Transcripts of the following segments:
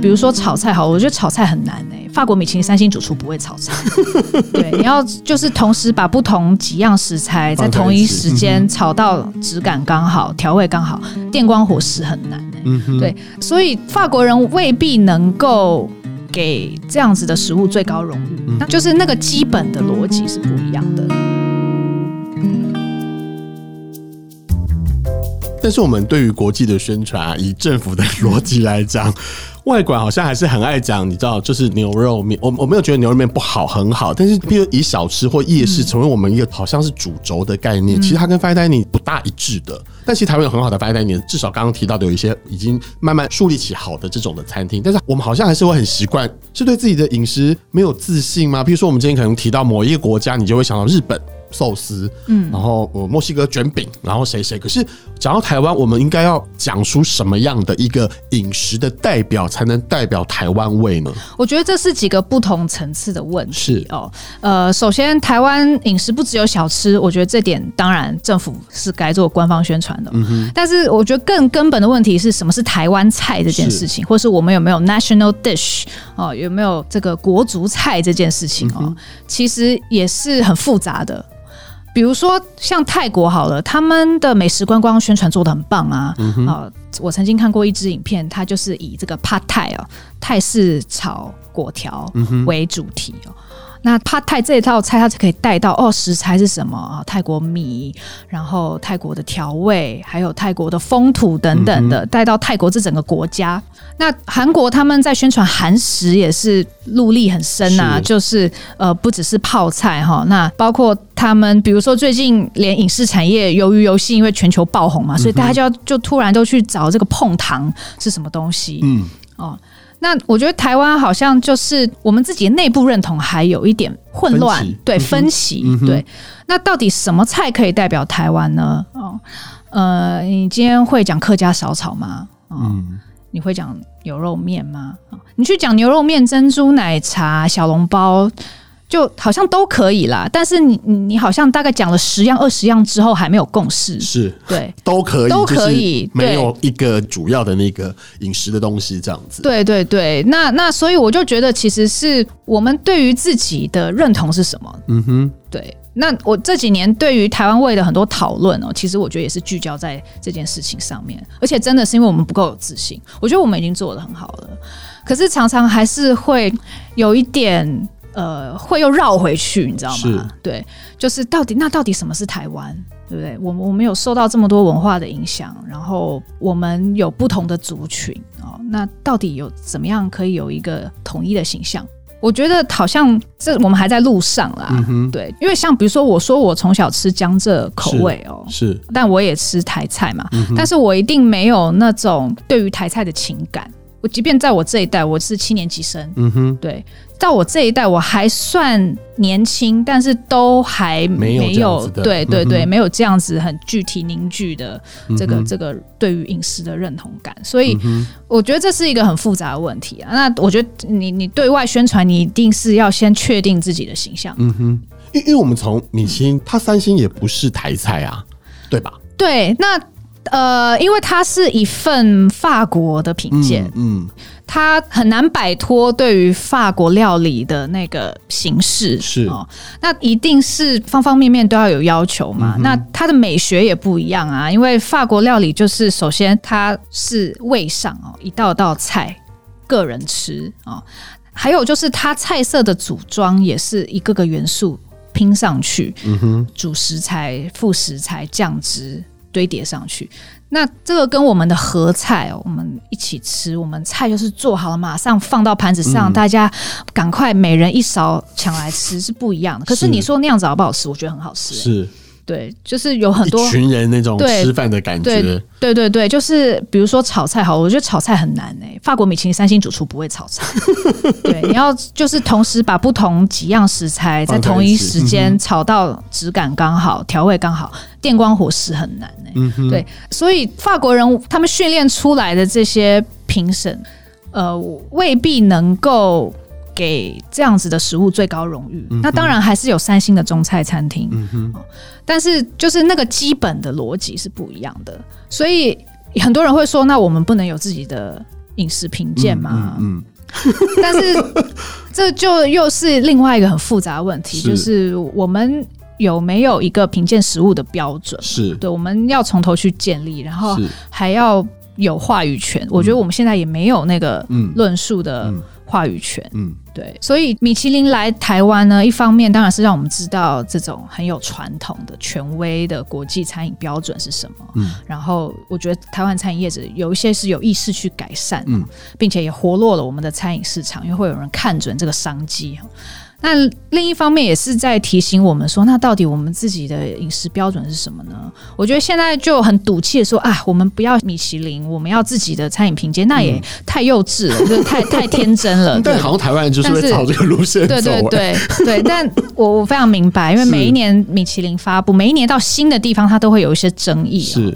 比如说炒菜好，我觉得炒菜很难哎、欸。法国米其林三星主厨不会炒菜，对，你要就是同时把不同几样食材在同一时间炒到质感刚好、调味刚好，电光火石很难哎、欸。对，所以法国人未必能够给这样子的食物最高荣誉，那就是那个基本的逻辑是不一样的。但是我们对于国际的宣传啊，以政府的逻辑来讲。外馆好像还是很爱讲，你知道，就是牛肉面。我我没有觉得牛肉面不好，很好。但是，比如以小吃或夜市成为我们一个好像是主轴的概念，其实它跟 fine dining 不大一致的。但其实台湾有很好的 fine dining，至少刚刚提到的有一些已经慢慢树立起好的这种的餐厅。但是我们好像还是会很习惯，是对自己的饮食没有自信吗？比如说，我们今天可能提到某一个国家，你就会想到日本。寿司，嗯，然后呃，墨西哥卷饼，然后谁谁。可是讲到台湾，我们应该要讲出什么样的一个饮食的代表，才能代表台湾味呢？我觉得这是几个不同层次的问题。是哦，呃，首先台湾饮食不只有小吃，我觉得这点当然政府是该做官方宣传的。嗯哼。但是我觉得更根本的问题是什么是台湾菜这件事情，或是我们有没有 national dish 哦，有没有这个国族菜这件事情哦，其实也是很复杂的。比如说像泰国好了，他们的美食观光宣传做得很棒啊！啊、嗯呃，我曾经看过一支影片，它就是以这个 Pad Thai 哦，泰式炒粿条为主题哦。嗯那 Pad Thai 这一套菜，它就可以带到哦，食材是什么啊？泰国米，然后泰国的调味，还有泰国的风土等等的，带到泰国这整个国家。那韩国他们在宣传韩食也是入力很深呐，就是呃，不只是泡菜哈，那包括他们，比如说最近连影视产业由于游戏因为全球爆红嘛，所以大家就要就突然都去找这个碰糖是什么东西，嗯哦。那我觉得台湾好像就是我们自己内部认同还有一点混乱，对分歧，对。那到底什么菜可以代表台湾呢？哦，呃，你今天会讲客家小炒吗？嗯，你会讲牛肉面吗？你去讲牛肉面、珍珠奶茶、小笼包。就好像都可以啦，但是你你好像大概讲了十样二十样之后还没有共识，是对，都可以都可以，没有一个主要的那个饮食的东西这样子。对对对，那那所以我就觉得其实是我们对于自己的认同是什么？嗯哼，对。那我这几年对于台湾味的很多讨论哦，其实我觉得也是聚焦在这件事情上面，而且真的是因为我们不够有自信，我觉得我们已经做的很好了，可是常常还是会有一点。呃，会又绕回去，你知道吗？对，就是到底那到底什么是台湾，对不对？我们我们有受到这么多文化的影响，然后我们有不同的族群哦，那到底有怎么样可以有一个统一的形象？我觉得好像这我们还在路上啦。嗯，对，因为像比如说，我说我从小吃江浙口味哦，是，但我也吃台菜嘛，嗯，但是我一定没有那种对于台菜的情感。我即便在我这一代，我是七年级生，嗯哼，对。到我这一代，我还算年轻，但是都还没有，没有对对对，嗯、没有这样子很具体凝聚的这个、嗯、这个对于饮食的认同感，所以我觉得这是一个很复杂的问题啊。那我觉得你你对外宣传，你一定是要先确定自己的形象。嗯哼，因因为我们从米其林，它三星也不是台菜啊，对吧？对，那呃，因为它是一份法国的品鉴，嗯。嗯它很难摆脱对于法国料理的那个形式，是哦，那一定是方方面面都要有要求嘛。嗯、那它的美学也不一样啊，因为法国料理就是首先它是味上哦，一道道菜个人吃哦，还有就是它菜色的组装也是一个个元素拼上去，嗯哼，主食材、副食材、酱汁堆叠上去。那这个跟我们的合菜哦，我们一起吃，我们菜就是做好了，马上放到盘子上，嗯、大家赶快每人一勺抢来吃是不一样的。可是你说那样子好不好吃？我觉得很好吃，欸。是。对，就是有很多一群人那种吃饭的感觉。对对，对就是比如说炒菜好，我觉得炒菜很难哎、欸。法国米其林三星主厨不会炒菜。对，你要就是同时把不同几样食材在同一时间炒到质感刚好、调味刚好，电光火石很难哎、欸。嗯。对，所以法国人他们训练出来的这些评审，呃，未必能够。给这样子的食物最高荣誉，嗯、那当然还是有三星的中菜餐厅，但是就是那个基本的逻辑是不一样的，所以很多人会说，那我们不能有自己的饮食评鉴吗。嗯，嗯嗯。但是 这就又是另外一个很复杂的问题，是。就是我们有没有一个评鉴食物的标准？是。对，我们要从头去建立，然后还要有话语权。我觉得我们现在也没有那个论述的话语权。嗯。嗯对，所以米其林来台湾呢，一方面当然是让我们知道这种很有传统的权威的国际餐饮标准是什么。嗯，然后我觉得台湾餐饮业者有一些是有意识去改善，嗯，并且也活络了我们的餐饮市场，因为会有人看准这个商机。那另一方面也是在提醒我们说，那到底我们自己的饮食标准是什么呢？我觉得现在就很赌气的说啊，我们不要米其林，我们要自己的餐饮评鉴，那也太幼稚了，嗯、就太 太天真了。但好像台湾人就是会朝这个路线走。对对对对，但我我非常明白，因为每一年米其林发布，每一年到新的地方，它都会有一些争议。是。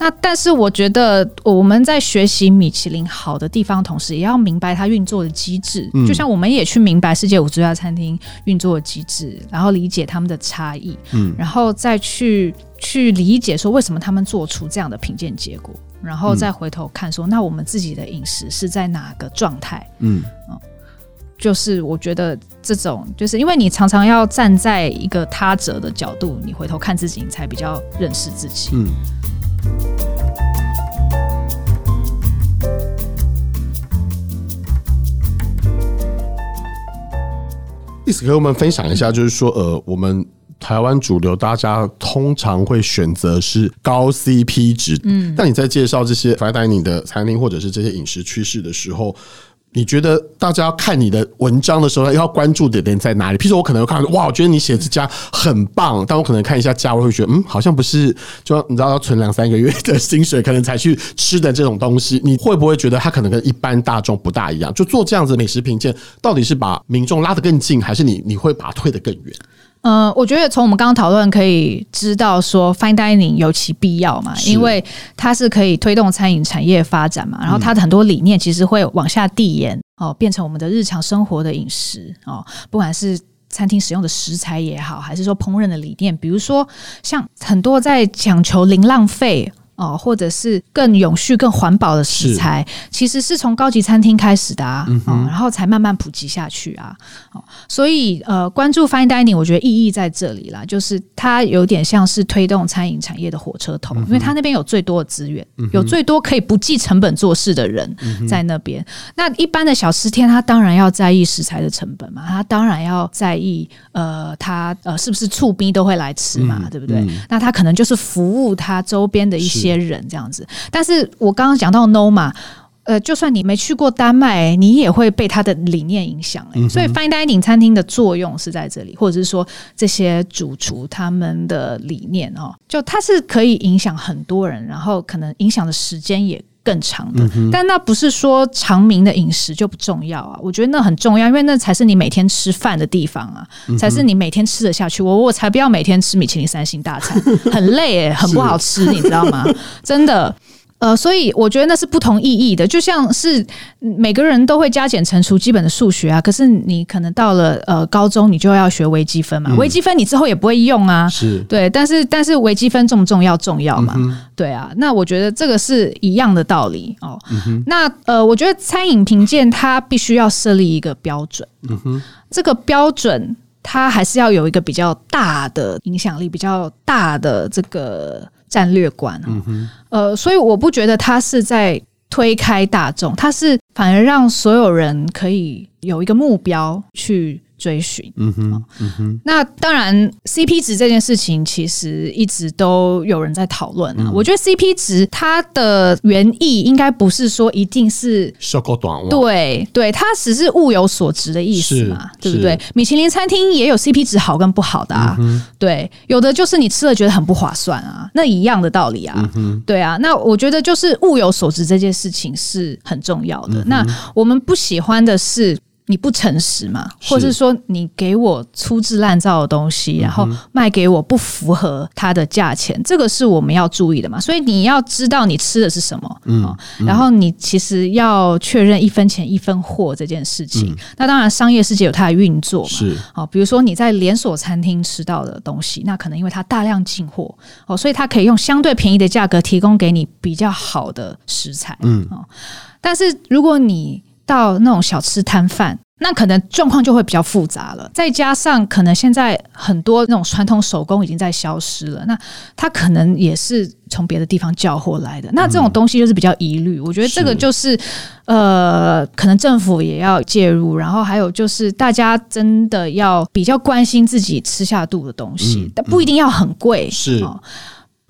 那但是我觉得我们在学习米其林好的地方，同时也要明白它运作的机制。就像我们也去明白世界五十家餐厅运作的机制，然后理解他们的差异，嗯，然后再去去理解说为什么他们做出这样的品鉴结果，然后再回头看说，那我们自己的饮食是在哪个状态？嗯，就是我觉得这种，就是因为你常常要站在一个他者的角度，你回头看自己，你才比较认识自己。嗯。意思跟我们分享一下，就是说，呃，我们台湾主流大家通常会选择是高 CP 值，嗯，但你在介绍这些 fine dining 的餐厅或者是这些饮食趋势的时候。你觉得大家要看你的文章的时候，要关注的点在哪里？譬如说我可能会看，哇，我觉得你写这家很棒，但我可能看一下价位，会觉得，嗯，好像不是，就你知道要存两三个月的薪水，可能才去吃的这种东西，你会不会觉得它可能跟一般大众不大一样？就做这样子的美食评鉴，到底是把民众拉得更近，还是你你会把它推得更远？呃，我觉得从我们刚刚讨论可以知道，说 fine dining 有其必要嘛，因为它是可以推动餐饮产业发展嘛，然后它的很多理念其实会往下递延哦，变成我们的日常生活的饮食哦，不管是餐厅使用的食材也好，还是说烹饪的理念，比如说像很多在讲求零浪费。哦，或者是更永续、更环保的食材，其实是从高级餐厅开始的啊，嗯、哦，然后才慢慢普及下去啊。哦，所以呃，关注 Fine Dining，我觉得意义在这里啦，就是它有点像是推动餐饮产业的火车头，嗯、因为它那边有最多的资源，嗯、有最多可以不计成本做事的人在那边。嗯、那一般的小吃店，他当然要在意食材的成本嘛，他当然要在意呃，他呃是不是醋逼都会来吃嘛，嗯、对不对？嗯、那他可能就是服务他周边的一些。别人这样子，但是我刚刚讲到 Noma，呃，就算你没去过丹麦，你也会被他的理念影响。嗯、所以 Fine Dining 餐厅的作用是在这里，或者是说这些主厨他们的理念哦，就它是可以影响很多人，然后可能影响的时间也更长的。嗯、但那不是说长明的饮食就不重要啊，我觉得那很重要，因为那才是你每天吃饭的地方啊，嗯、才是你每天吃得下去。我我才不要每天吃米其林三星大餐，很累诶，很不好吃，你知道吗？真的。呃，所以我觉得那是不同意义的，就像是每个人都会加减乘除基本的数学啊，可是你可能到了呃高中，你就要学微积分嘛，嗯、微积分你之后也不会用啊，是对，但是但是微积分重不重要？重要嘛，嗯、对啊，那我觉得这个是一样的道理哦。嗯、那呃，我觉得餐饮评鉴它必须要设立一个标准，这个标准它还是要有一个比较大的影响力，比较大的这个。战略观，嗯，呃，所以我不觉得他是在推开大众，他是反而让所有人可以有一个目标去。追寻，嗯哼，嗯哼，那当然，CP 值这件事情其实一直都有人在讨论啊。嗯、我觉得 CP 值它的原意应该不是说一定是收购短望，对对，它只是物有所值的意思嘛，是对不对？米其林餐厅也有 CP 值好跟不好的啊，嗯、对，有的就是你吃了觉得很不划算啊，那一样的道理啊，嗯、对啊。那我觉得就是物有所值这件事情是很重要的。嗯、那我们不喜欢的是。你不诚实嘛，或者是说你给我粗制滥造的东西，然后卖给我不符合它的价钱，这个是我们要注意的嘛。所以你要知道你吃的是什么，嗯，然后你其实要确认一分钱一分货这件事情。那当然，商业世界有它的运作嘛，是哦。比如说你在连锁餐厅吃到的东西，那可能因为它大量进货哦，所以它可以用相对便宜的价格提供给你比较好的食材，嗯哦。但是如果你到那种小吃摊贩，那可能状况就会比较复杂了。再加上可能现在很多那种传统手工已经在消失了，那他可能也是从别的地方叫货来的。那这种东西就是比较疑虑。我觉得这个就是呃，可能政府也要介入，然后还有就是大家真的要比较关心自己吃下肚的东西，但不一定要很贵。是。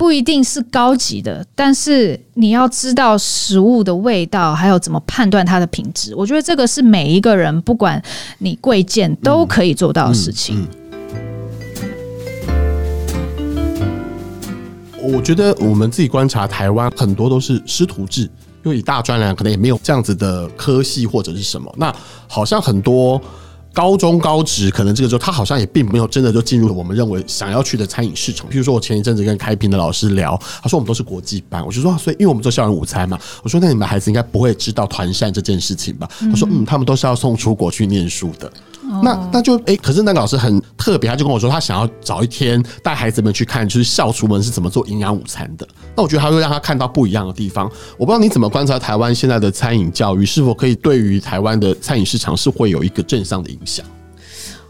不一定是高级的，但是你要知道食物的味道，还有怎么判断它的品质。我觉得这个是每一个人，不管你贵贱，都可以做到的事情。我觉得我们自己观察台湾，很多都是师徒制，因为以大专来讲，可能也没有这样子的科系或者是什么。那好像很多。高中高职可能这个时候他好像也并没有真的就进入我们认为想要去的餐饮市场。譬如说，我前一阵子跟开平的老师聊，他说我们都是国际班，我就说，所以因为我们做校园午餐嘛，我说那你们孩子应该不会知道团扇这件事情吧？他说嗯，他们都是要送出国去念书的。那那就哎、欸，可是那个老师很特别，他就跟我说，他想要找一天带孩子们去看，就是校厨们是怎么做营养午餐的。那我觉得他会让他看到不一样的地方。我不知道你怎么观察台湾现在的餐饮教育，是否可以对于台湾的餐饮市场是会有一个正向的影响？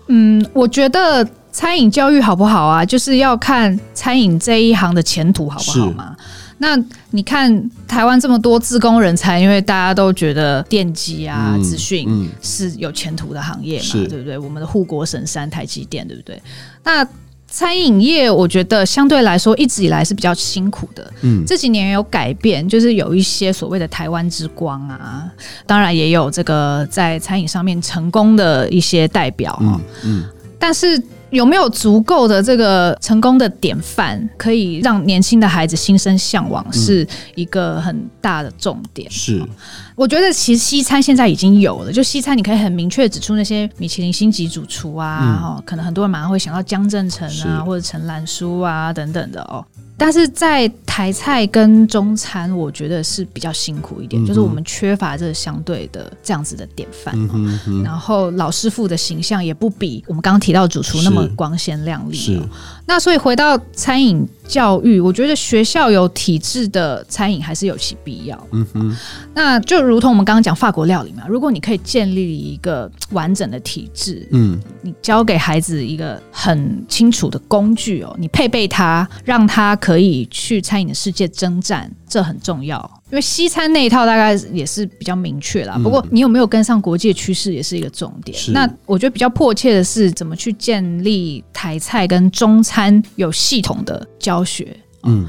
嗯，我觉得餐饮教育好不好啊，就是要看餐饮这一行的前途好不好嘛。那你看台湾这么多自工人才，因为大家都觉得电机啊、资讯是有前途的行业嘛，对不对？我们的护国神山台积电，对不对？那餐饮业，我觉得相对来说一直以来是比较辛苦的。嗯，这几年有改变，就是有一些所谓的台湾之光啊，当然也有这个在餐饮上面成功的一些代表啊。嗯，但是。有没有足够的这个成功的典范，可以让年轻的孩子心生向往，是一个很大的重点。是，我觉得其实西餐现在已经有了，就西餐你可以很明确指出那些米其林星级主厨啊，哦，可能很多人马上会想到江振成啊，或者陈兰书啊等等的哦。但是在台菜跟中餐，我觉得是比较辛苦一点，嗯、就是我们缺乏这相对的这样子的典范，嗯、哼哼。然后老师傅的形象也不比我们刚刚提到主厨那么光鲜亮丽。是，那所以回到餐饮教育，我觉得学校有体制的餐饮还是有其必要。嗯哼，那就如同我们刚刚讲法国料理嘛，如果你可以建立一个完整的体制，嗯，你教给孩子一个很清楚的工具哦，你配备他，让他可以去餐饮的世界征战，这很重要。因为西餐那一套大概也是比较明确啦，不过你有没有跟上国际趋势也是一个重点。是那我觉得比较迫切的是怎么去建立台菜跟中餐有系统的教学。嗯，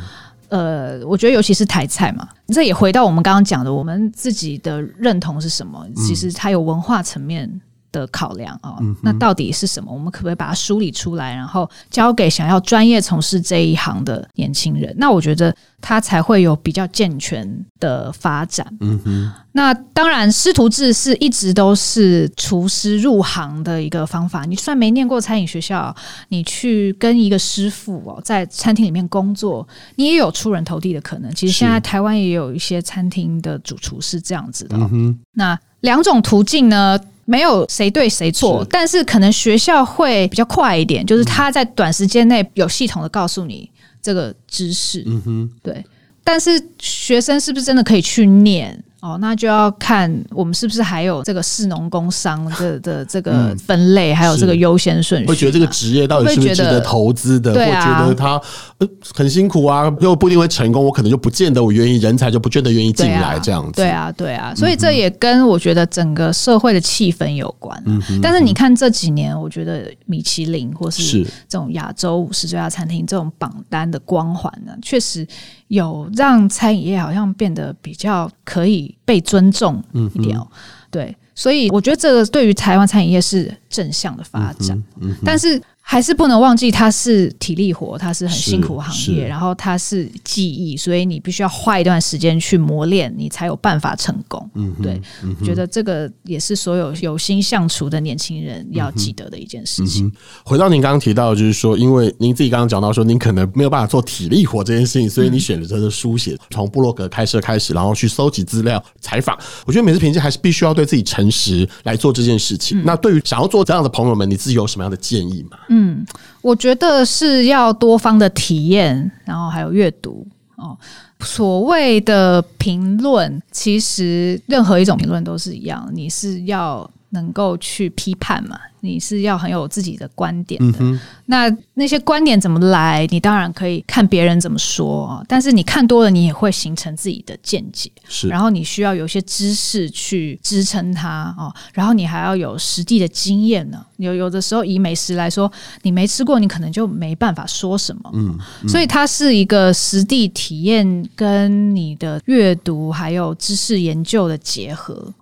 呃，我觉得尤其是台菜嘛，这也回到我们刚刚讲的，我们自己的认同是什么？其实它有文化层面。的考量啊，那到底是什么？我们可不可以把它梳理出来，然后交给想要专业从事这一行的年轻人？那我觉得他才会有比较健全的发展。嗯哼。那当然，师徒制是一直都是厨师入行的一个方法。你算没念过餐饮学校，你去跟一个师傅哦，在餐厅里面工作，你也有出人头地的可能。其实现在台湾也有一些餐厅的主厨是这样子的。嗯哼。那两种途径呢？没有谁对谁错，是但是可能学校会比较快一点，就是他在短时间内有系统的告诉你这个知识，嗯哼，对。但是学生是不是真的可以去念？哦，那就要看我们是不是还有这个市农工商的的这个分类，嗯、还有这个优先顺序。会觉得这个职业到底是不是值得投资的？会觉得他呃很辛苦啊，又不一定会成功，我可能就不见得我愿意，人才就不见得愿意进来这样子。对啊，对啊，所以这也跟我觉得整个社会的气氛有关。嗯，但是你看这几年，我觉得米其林或是这种亚洲五十最佳餐厅这种榜单的光环呢，确实有让餐饮业好像变得比较可以。被尊重一点哦，嗯、对，所以我觉得这个对于台湾餐饮业是正向的发展，嗯嗯、但是还是不能忘记，它是体力活，它是很辛苦的行业，然后它是技艺，所以你必须要花一段时间去磨练，你才有办法成功。嗯，对，嗯、觉得这个也是所有有心相处的年轻人要记得的一件事情。嗯嗯、回到您刚刚提到，就是说，因为您自己刚刚讲到说，您可能没有办法做体力活这件事情，所以你选择的书写，从布洛格开设开始，然后去搜集资料、采访。我觉得每次评鉴还是必须要对自己诚实来做这件事情。嗯、那对于想要做这样的朋友们，你自己有什么样的建议吗？嗯，嗯我觉得是要多方的体验，然后还有阅读哦。所谓的评论，其实任何一种评论都是一样，你是要能够去批判嘛。你是要很有自己的观点的，嗯、那那些观点怎么来？你当然可以看别人怎么说，但是你看多了，你也会形成自己的见解。是，然后你需要有一些知识去支撑它哦，然后你还要有实地的经验呢。有有的时候以美食来说，你没吃过，你可能就没办法说什么。嗯，嗯，所以它是一个实地体验跟你的阅读还有知识研究的结合，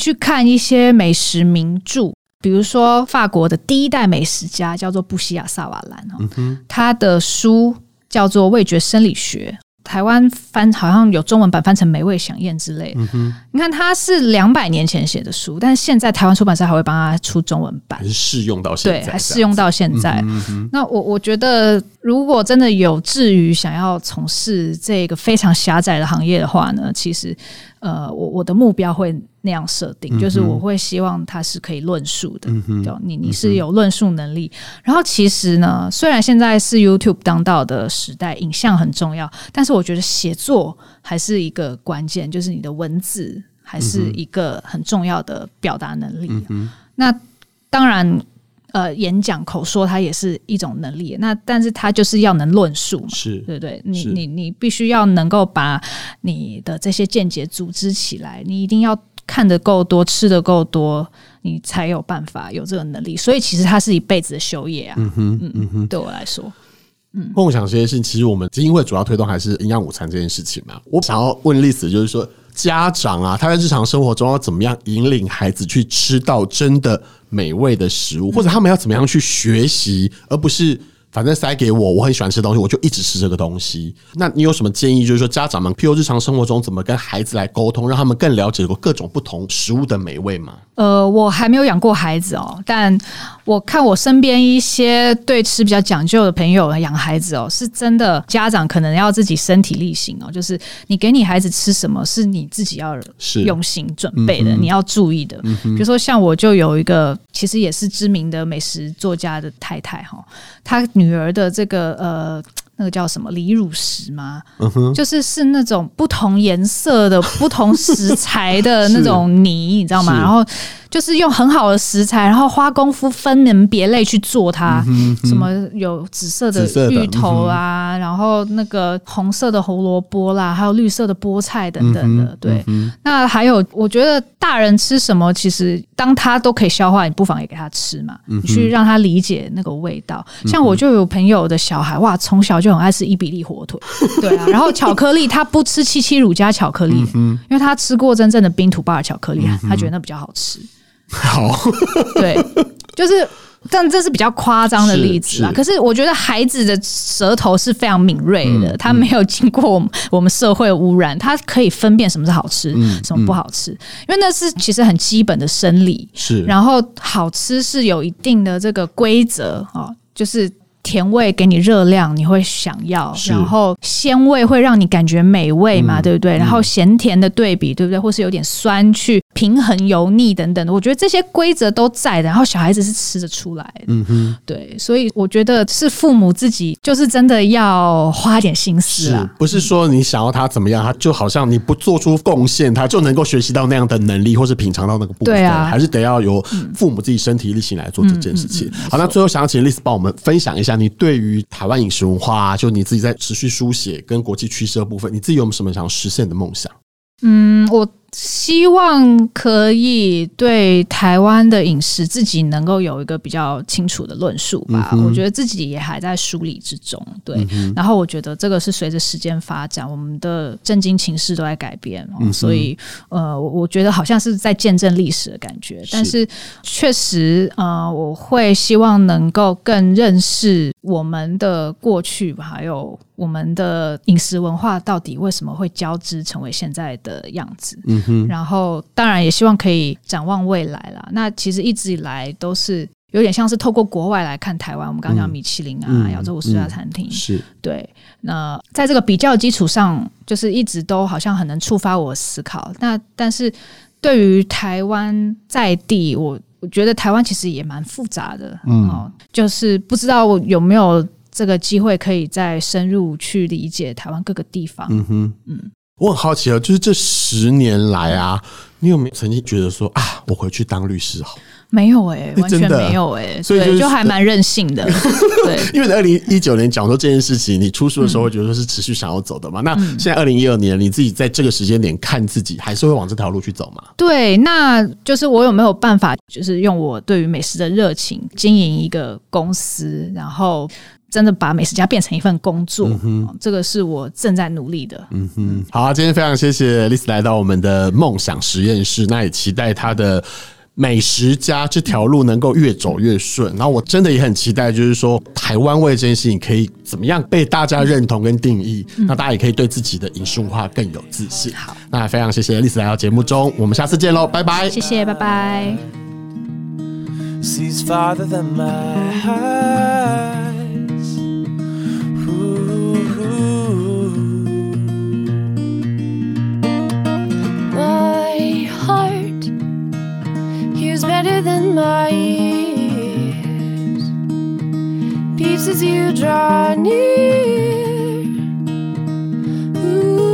去看一些美食名著。比如说，法国的第一代美食家叫做布西亚萨瓦兰哦，他的书叫做《味觉生理学》，台湾翻好像有中文版翻成《美味饗宴》之类。你看，他是两百年前写的书，但是现在台湾出版社还会帮他出中文版，还是适用到现在，对，还适用到现在。那我我觉得，如果真的有志于想要从事这个非常狭窄的行业的话呢，其实。呃，我我的目标会那样设定，就是我会希望他是可以论述的，嗯、你你是有论述能力。然后其实呢，虽然现在是 YouTube 当道的时代，影像很重要，但是我觉得写作还是一个关键，就是你的文字还是一个很重要的表达能力。嗯、那当然。呃，演讲口说它也是一种能力，那但是它就是要能论述嘛，是对不对？你你你必须要能够把你的这些见解组织起来，你一定要看得够多，吃得够多，你才有办法有这个能力。所以其实它是一辈子的修业啊。嗯哼，嗯哼，对我来说，嗯，梦想这件事情，其实我们基金会主要推动还是营养午餐这件事情嘛。我想要问例子，就是说。家长啊，他在日常生活中要怎么样引领孩子去吃到真的美味的食物，或者他们要怎么样去学习，而不是。反正塞给我，我很喜欢吃东西，我就一直吃这个东西。那你有什么建议？就是说，家长们，譬如日常生活中怎么跟孩子来沟通，让他们更了解过各种不同食物的美味吗？呃，我还没有养过孩子哦，但我看我身边一些对吃比较讲究的朋友养孩子哦，是真的家长可能要自己身体力行哦，就是你给你孩子吃什么，是你自己要用心准备的，你要注意的。比如说，像我就有一个，其实也是知名的美食作家的太太哈，她女儿的这个呃，那个叫什么离乳石吗？嗯，就是是那种不同颜色的、不同食材的 那种泥，你知道吗？然后。就是用很好的食材，然后花功夫分门别类去做它。嗯嗯、什么有紫色的芋头啊，嗯、然后那个红色的胡萝卜啦，还有绿色的菠菜等等的。嗯、对，嗯、那还有，我觉得大人吃什么，其实当他都可以消化，你不妨也给他吃嘛，嗯、你去让他理解那个味道。嗯、像我就有朋友的小孩，哇，从小就很爱吃伊比利火腿，对啊，然后巧克力他不吃七七乳加巧克力，嗯、因为他吃过真正的冰土巴尔巧克力，嗯、他觉得那比较好吃。好，对，就是，但这是比较夸张的例子啊。可是我觉得孩子的舌头是非常敏锐的，他没有经过我们我们社会污染，他可以分辨什么是好吃，什么不好吃，因为那是其实很基本的生理。是，然后好吃是有一定的这个规则啊，就是。甜味给你热量，你会想要；然后鲜味会让你感觉美味嘛，对不对？然后咸甜的对比，对不对？或是有点酸去平衡油腻等等的，我觉得这些规则都在的。然后小孩子是吃得出来的，嗯哼，对。所以我觉得是父母自己就是真的要花点心思啊，不是说你想要他怎么样，他就好像你不做出贡献，他就能够学习到那样的能力，或是品尝到那个部分。对啊，还是得要由父母自己身体力行来做这件事情。好，那最后想要请 Liz 帮我们分享一下。你对于台湾饮食文化，就你自己在持续书写跟国际趋势的部分，你自己有没有什么想实现的梦想？嗯，我希望可以对台湾的饮食自己能够有一个比较清楚的论述吧。嗯、我觉得自己也还在梳理之中。对，嗯、然后我觉得这个是随着时间发展，我们的震惊情势都在改变，嗯、所以呃，我觉得好像是在见证历史的感觉。是，但是确实呃，我会希望能够更认识我们的过去，还有我们的饮食文化到底为什么会交织成为现在的样子。嗯哼，然后当然也希望可以展望未来啦。那其实一直以来都是有点像是透过国外来看台湾。我们刚刚讲米其林啊，嗯、亚洲五十家餐厅、嗯嗯、是对。那在这个比较基础上，就是一直都好像很能触发我思考。那但是对于台湾在地，我我觉得台湾其实也蛮复杂的。嗯，哦，就是不知道有没有这个机会可以再深入去理解台湾各个地方。嗯哼，嗯。我很好奇啊，就是这十年来啊，你有没有曾经觉得说啊，我回去当律师好？没有哎、欸，完全没有哎、欸，所以就，就还蛮任性的。对，因为在二零一九年讲说这件事情，你出书的时候会觉得说是持续想要走的嘛。嗯、那现在二零一二年，你自己在这个时间点看自己，还是会往这条路去走吗？对，那就是我有没有办法，就是用我对于美食的热情经营一个公司，然后。真的把美食家变成一份工作，这个是我正在努力的。嗯哼，好啊，今天非常谢谢丽丝来到我们的梦想实验室，那也期待她的美食家这条路能够越走越顺。然后我真的也很期待，就是说台湾味这件事情可以怎么样被大家认同跟定义，嗯、那大家也可以对自己的饮食文化更有自信。好，那非常谢谢丽丝来到节目中，我们下次见喽，拜拜。谢谢，拜拜。Than my ears. Peeps as you draw near. Ooh.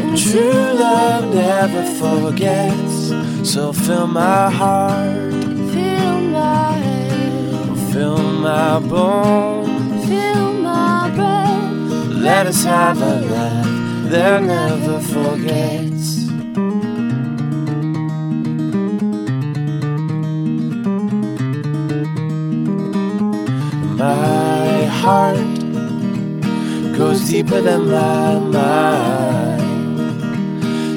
And True love never forgets, so fill my heart. Fill my head. Fill my bones. Fill my breath. Let us have a love they'll never forget. Deeper than my mind,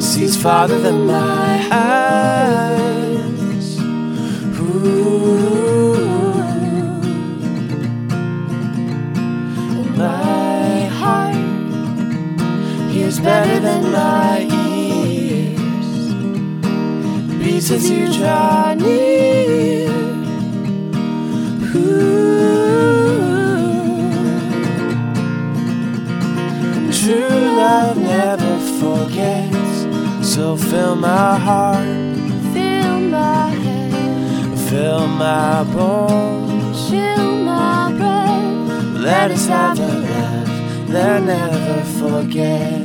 sees farther than my eyes. Ooh. My heart hears better than my ears, beats as you draw near. Ooh. Fill my heart, fill my head, fill my bones, fill my breath. Let us have a love that never forgets.